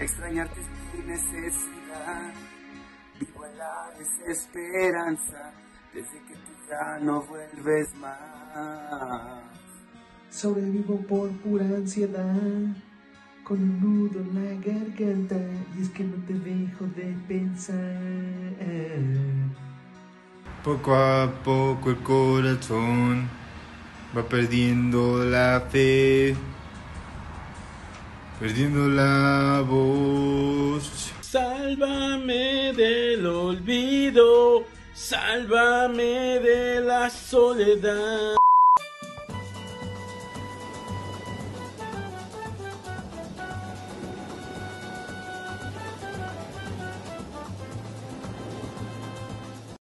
Extrañarte es mi necesidad. Vivo en la desesperanza desde que tú ya no vuelves más. Sobrevivo por pura ansiedad, con un nudo en la garganta, y es que no te dejo de pensar. Poco a poco el corazón va perdiendo la fe, perdiendo la voz. Sálvame del olvido, sálvame de la soledad.